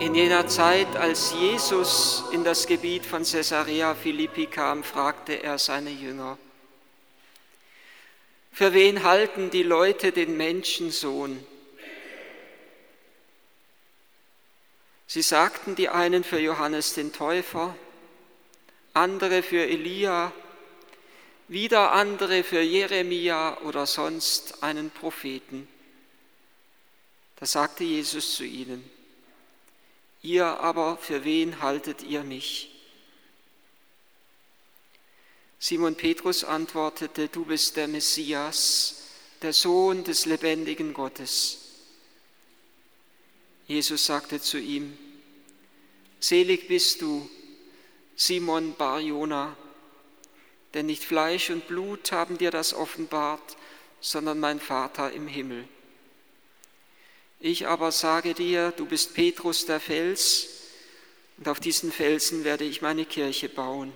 In jener Zeit, als Jesus in das Gebiet von Caesarea Philippi kam, fragte er seine Jünger, für wen halten die Leute den Menschensohn? Sie sagten die einen für Johannes den Täufer, andere für Elia, wieder andere für Jeremia oder sonst einen Propheten. Da sagte Jesus zu ihnen, Ihr aber, für wen haltet ihr mich? Simon Petrus antwortete, du bist der Messias, der Sohn des lebendigen Gottes. Jesus sagte zu ihm, Selig bist du, Simon Barjona, denn nicht Fleisch und Blut haben dir das offenbart, sondern mein Vater im Himmel. Ich aber sage dir, du bist Petrus der Fels, und auf diesen Felsen werde ich meine Kirche bauen.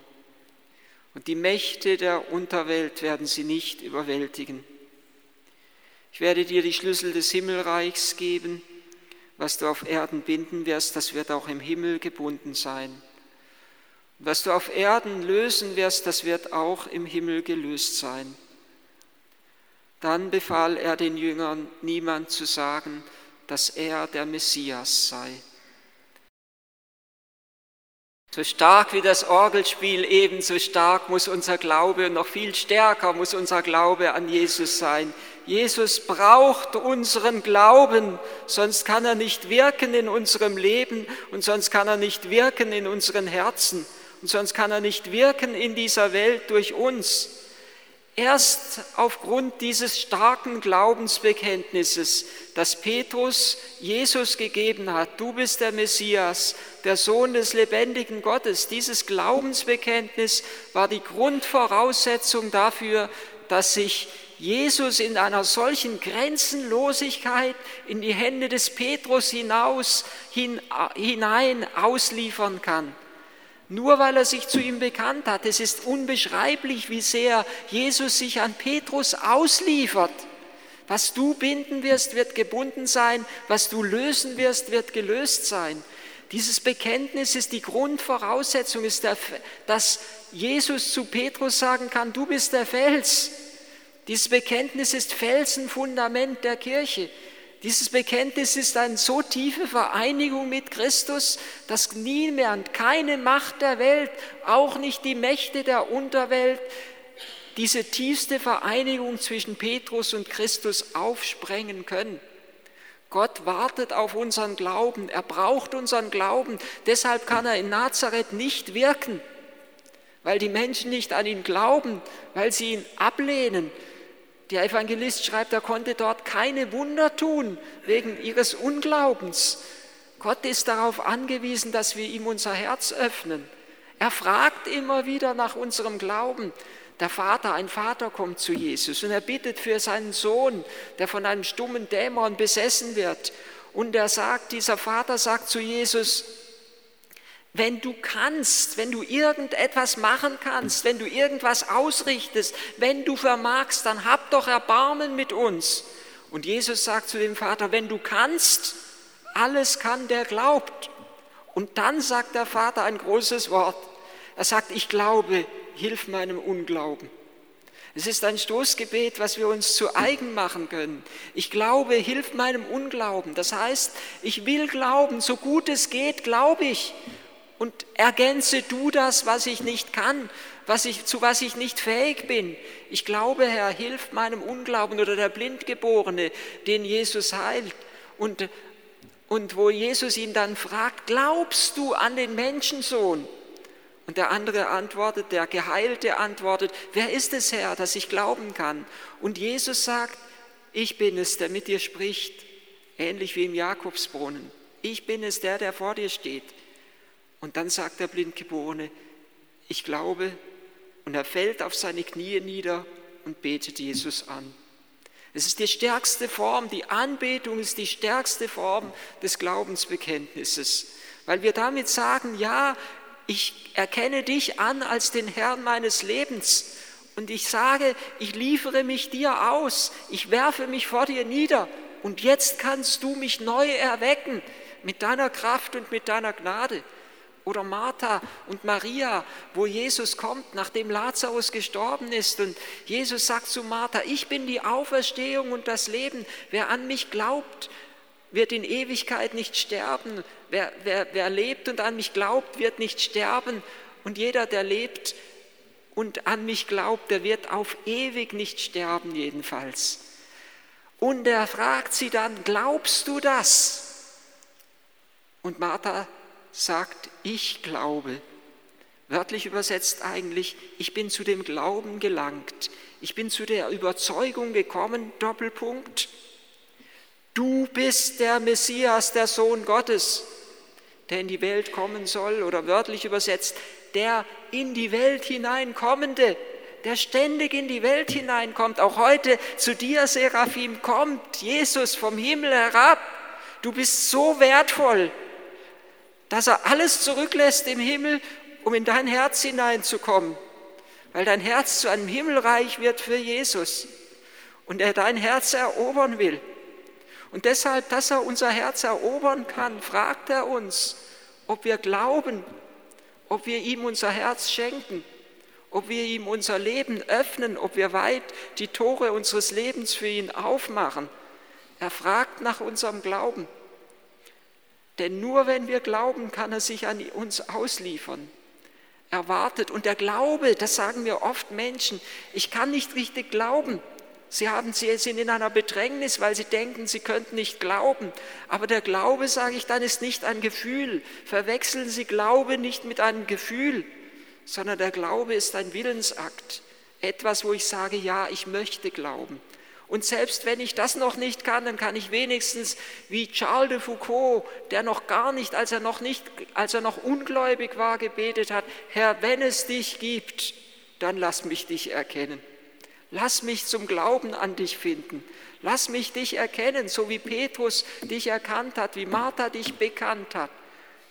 Und die Mächte der Unterwelt werden sie nicht überwältigen. Ich werde dir die Schlüssel des Himmelreichs geben. Was du auf Erden binden wirst, das wird auch im Himmel gebunden sein. Und was du auf Erden lösen wirst, das wird auch im Himmel gelöst sein. Dann befahl er den Jüngern, niemand zu sagen, dass er der Messias sei. So stark wie das Orgelspiel ebenso stark muss unser Glaube und noch viel stärker muss unser Glaube an Jesus sein. Jesus braucht unseren Glauben, sonst kann er nicht wirken in unserem Leben und sonst kann er nicht wirken in unseren Herzen und sonst kann er nicht wirken in dieser Welt durch uns. Erst aufgrund dieses starken Glaubensbekenntnisses, das Petrus Jesus gegeben hat, du bist der Messias, der Sohn des lebendigen Gottes, dieses Glaubensbekenntnis war die Grundvoraussetzung dafür, dass sich Jesus in einer solchen Grenzenlosigkeit in die Hände des Petrus hinaus, hinein ausliefern kann. Nur weil er sich zu ihm bekannt hat. Es ist unbeschreiblich, wie sehr Jesus sich an Petrus ausliefert. Was du binden wirst, wird gebunden sein. Was du lösen wirst, wird gelöst sein. Dieses Bekenntnis ist die Grundvoraussetzung, ist der, dass Jesus zu Petrus sagen kann, du bist der Fels. Dieses Bekenntnis ist Felsenfundament der Kirche. Dieses Bekenntnis ist eine so tiefe Vereinigung mit Christus, dass niemand, keine Macht der Welt, auch nicht die Mächte der Unterwelt, diese tiefste Vereinigung zwischen Petrus und Christus aufsprengen können. Gott wartet auf unseren Glauben, er braucht unseren Glauben, deshalb kann er in Nazareth nicht wirken, weil die Menschen nicht an ihn glauben, weil sie ihn ablehnen, der Evangelist schreibt, er konnte dort keine Wunder tun wegen ihres Unglaubens. Gott ist darauf angewiesen, dass wir ihm unser Herz öffnen. Er fragt immer wieder nach unserem Glauben. Der Vater, ein Vater kommt zu Jesus und er bittet für seinen Sohn, der von einem stummen Dämon besessen wird. Und er sagt, dieser Vater sagt zu Jesus, wenn du kannst, wenn du irgendetwas machen kannst, wenn du irgendwas ausrichtest, wenn du vermagst, dann hab doch Erbarmen mit uns. Und Jesus sagt zu dem Vater, wenn du kannst, alles kann, der glaubt. Und dann sagt der Vater ein großes Wort. Er sagt, ich glaube, hilf meinem Unglauben. Es ist ein Stoßgebet, was wir uns zu eigen machen können. Ich glaube, hilf meinem Unglauben. Das heißt, ich will glauben, so gut es geht, glaube ich und ergänze du das, was ich nicht kann, was ich, zu was ich nicht fähig bin. Ich glaube, Herr, hilf meinem Unglauben oder der Blindgeborene, den Jesus heilt. Und, und wo Jesus ihn dann fragt, glaubst du an den Menschensohn? Und der andere antwortet, der Geheilte antwortet, wer ist es, Herr, dass ich glauben kann? Und Jesus sagt, ich bin es, der mit dir spricht, ähnlich wie im Jakobsbrunnen. Ich bin es, der, der vor dir steht. Und dann sagt der Blindgeborene, ich glaube, und er fällt auf seine Knie nieder und betet Jesus an. Es ist die stärkste Form, die Anbetung ist die stärkste Form des Glaubensbekenntnisses, weil wir damit sagen, ja, ich erkenne dich an als den Herrn meines Lebens. Und ich sage, ich liefere mich dir aus, ich werfe mich vor dir nieder. Und jetzt kannst du mich neu erwecken mit deiner Kraft und mit deiner Gnade. Oder Martha und Maria, wo Jesus kommt, nachdem Lazarus gestorben ist. Und Jesus sagt zu Martha, ich bin die Auferstehung und das Leben. Wer an mich glaubt, wird in Ewigkeit nicht sterben. Wer, wer, wer lebt und an mich glaubt, wird nicht sterben. Und jeder, der lebt und an mich glaubt, der wird auf ewig nicht sterben jedenfalls. Und er fragt sie dann, glaubst du das? Und Martha sagt, ich glaube. Wörtlich übersetzt eigentlich, ich bin zu dem Glauben gelangt. Ich bin zu der Überzeugung gekommen, Doppelpunkt. Du bist der Messias, der Sohn Gottes, der in die Welt kommen soll, oder wörtlich übersetzt, der in die Welt hineinkommende, der ständig in die Welt hineinkommt. Auch heute zu dir, Seraphim, kommt Jesus vom Himmel herab. Du bist so wertvoll, dass er alles zurücklässt im Himmel, um in dein Herz hineinzukommen, weil dein Herz zu einem Himmelreich wird für Jesus und er dein Herz erobern will. Und deshalb, dass er unser Herz erobern kann, fragt er uns, ob wir glauben, ob wir ihm unser Herz schenken, ob wir ihm unser Leben öffnen, ob wir weit die Tore unseres Lebens für ihn aufmachen. Er fragt nach unserem Glauben. Denn nur wenn wir glauben, kann er sich an uns ausliefern. Er wartet. Und der Glaube, das sagen mir oft Menschen, ich kann nicht richtig glauben. Sie, haben, sie sind in einer Bedrängnis, weil sie denken, sie könnten nicht glauben. Aber der Glaube, sage ich dann, ist nicht ein Gefühl. Verwechseln Sie Glaube nicht mit einem Gefühl, sondern der Glaube ist ein Willensakt. Etwas, wo ich sage, ja, ich möchte glauben. Und selbst wenn ich das noch nicht kann, dann kann ich wenigstens wie Charles de Foucault, der noch gar nicht, als er noch nicht, als er noch ungläubig war, gebetet hat, Herr, wenn es dich gibt, dann lass mich dich erkennen. Lass mich zum Glauben an dich finden. Lass mich dich erkennen, so wie Petrus dich erkannt hat, wie Martha dich bekannt hat.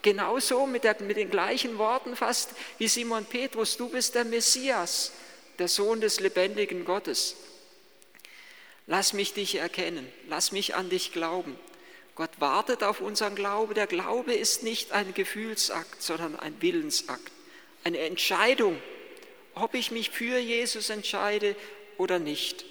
Genauso mit, der, mit den gleichen Worten fast wie Simon Petrus, du bist der Messias, der Sohn des lebendigen Gottes. Lass mich dich erkennen, lass mich an dich glauben. Gott wartet auf unseren Glauben. Der Glaube ist nicht ein Gefühlsakt, sondern ein Willensakt, eine Entscheidung, ob ich mich für Jesus entscheide oder nicht.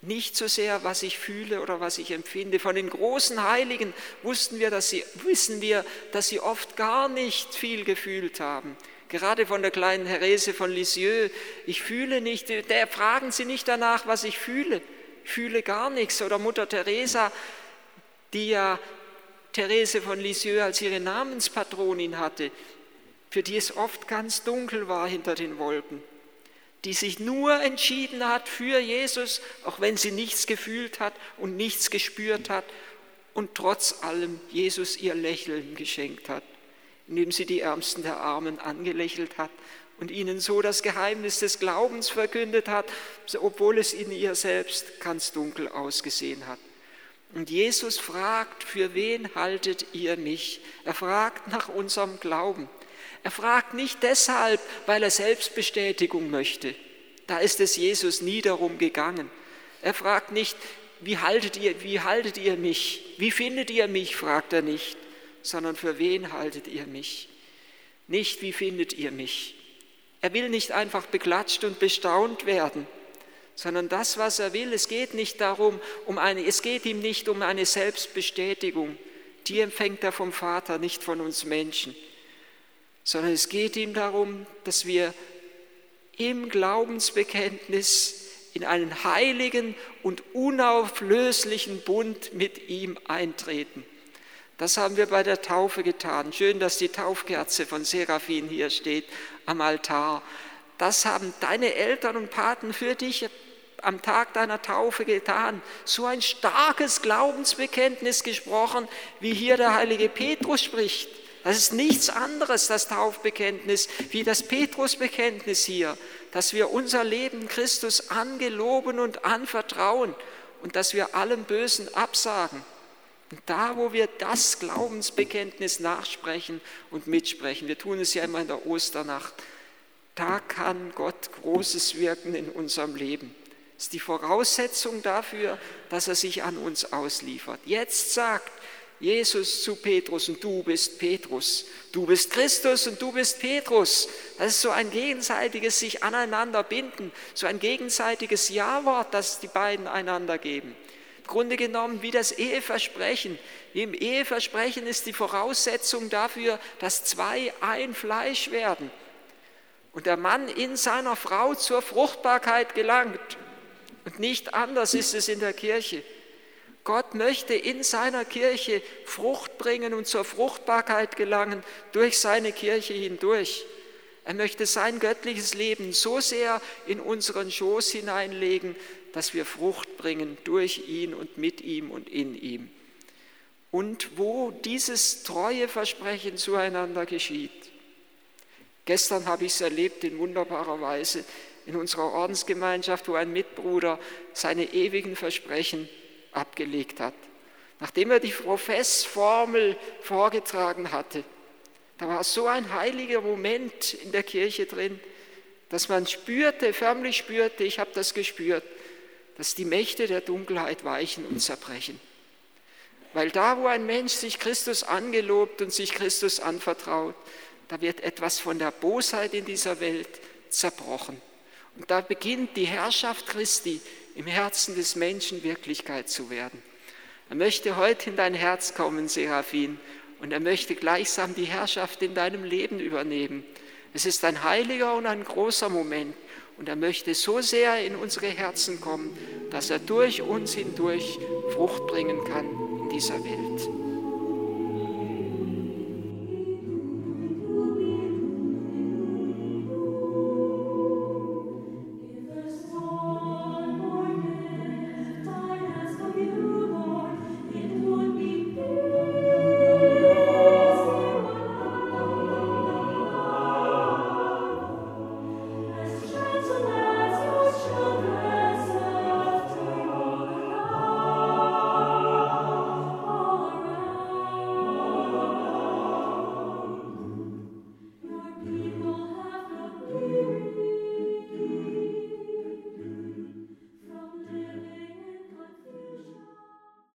Nicht so sehr, was ich fühle oder was ich empfinde. Von den großen Heiligen wussten wir, dass sie, wissen wir, dass sie oft gar nicht viel gefühlt haben. Gerade von der kleinen Therese von Lisieux. Ich fühle nicht, der fragen Sie nicht danach, was ich fühle fühle gar nichts. Oder Mutter Teresa, die ja Therese von Lisieux als ihre Namenspatronin hatte, für die es oft ganz dunkel war hinter den Wolken, die sich nur entschieden hat für Jesus, auch wenn sie nichts gefühlt hat und nichts gespürt hat und trotz allem Jesus ihr Lächeln geschenkt hat, indem sie die Ärmsten der Armen angelächelt hat und ihnen so das Geheimnis des Glaubens verkündet hat, obwohl es in ihr selbst ganz dunkel ausgesehen hat. Und Jesus fragt, für wen haltet ihr mich? Er fragt nach unserem Glauben. Er fragt nicht deshalb, weil er Selbstbestätigung möchte. Da ist es Jesus nie darum gegangen. Er fragt nicht, wie haltet ihr, wie haltet ihr mich? Wie findet ihr mich? fragt er nicht, sondern für wen haltet ihr mich? Nicht, wie findet ihr mich? Er will nicht einfach beklatscht und bestaunt werden, sondern das, was er will, es geht nicht darum, um eine, es geht ihm nicht um eine Selbstbestätigung. Die empfängt er vom Vater, nicht von uns Menschen, sondern es geht ihm darum, dass wir im Glaubensbekenntnis in einen heiligen und unauflöslichen Bund mit ihm eintreten. Das haben wir bei der Taufe getan. Schön, dass die Taufkerze von Seraphin hier steht am Altar. Das haben deine Eltern und Paten für dich am Tag deiner Taufe getan. So ein starkes Glaubensbekenntnis gesprochen, wie hier der heilige Petrus spricht. Das ist nichts anderes, das Taufbekenntnis, wie das Petrusbekenntnis hier, dass wir unser Leben Christus angeloben und anvertrauen und dass wir allem Bösen absagen. Und da, wo wir das Glaubensbekenntnis nachsprechen und mitsprechen, wir tun es ja immer in der Osternacht, da kann Gott Großes wirken in unserem Leben. Das ist die Voraussetzung dafür, dass er sich an uns ausliefert. Jetzt sagt Jesus zu Petrus und du bist Petrus. Du bist Christus und du bist Petrus. Das ist so ein gegenseitiges sich aneinander binden, so ein gegenseitiges Ja-Wort, das die beiden einander geben. Grunde genommen wie das Eheversprechen. Im Eheversprechen ist die Voraussetzung dafür, dass zwei ein Fleisch werden und der Mann in seiner Frau zur Fruchtbarkeit gelangt. Und nicht anders ist es in der Kirche. Gott möchte in seiner Kirche Frucht bringen und zur Fruchtbarkeit gelangen durch seine Kirche hindurch. Er möchte sein göttliches Leben so sehr in unseren Schoß hineinlegen, dass wir Frucht bringen durch ihn und mit ihm und in ihm. Und wo dieses treue Versprechen zueinander geschieht. Gestern habe ich es erlebt in wunderbarer Weise in unserer Ordensgemeinschaft, wo ein Mitbruder seine ewigen Versprechen abgelegt hat. Nachdem er die Professformel vorgetragen hatte, da war so ein heiliger Moment in der Kirche drin, dass man spürte, förmlich spürte, ich habe das gespürt, dass die Mächte der Dunkelheit weichen und zerbrechen. Weil da, wo ein Mensch sich Christus angelobt und sich Christus anvertraut, da wird etwas von der Bosheit in dieser Welt zerbrochen. Und da beginnt die Herrschaft Christi im Herzen des Menschen Wirklichkeit zu werden. Er möchte heute in dein Herz kommen, Seraphin, und er möchte gleichsam die Herrschaft in deinem Leben übernehmen. Es ist ein heiliger und ein großer Moment und er möchte so sehr in unsere Herzen kommen, dass er durch uns hindurch Frucht bringen kann in dieser Welt.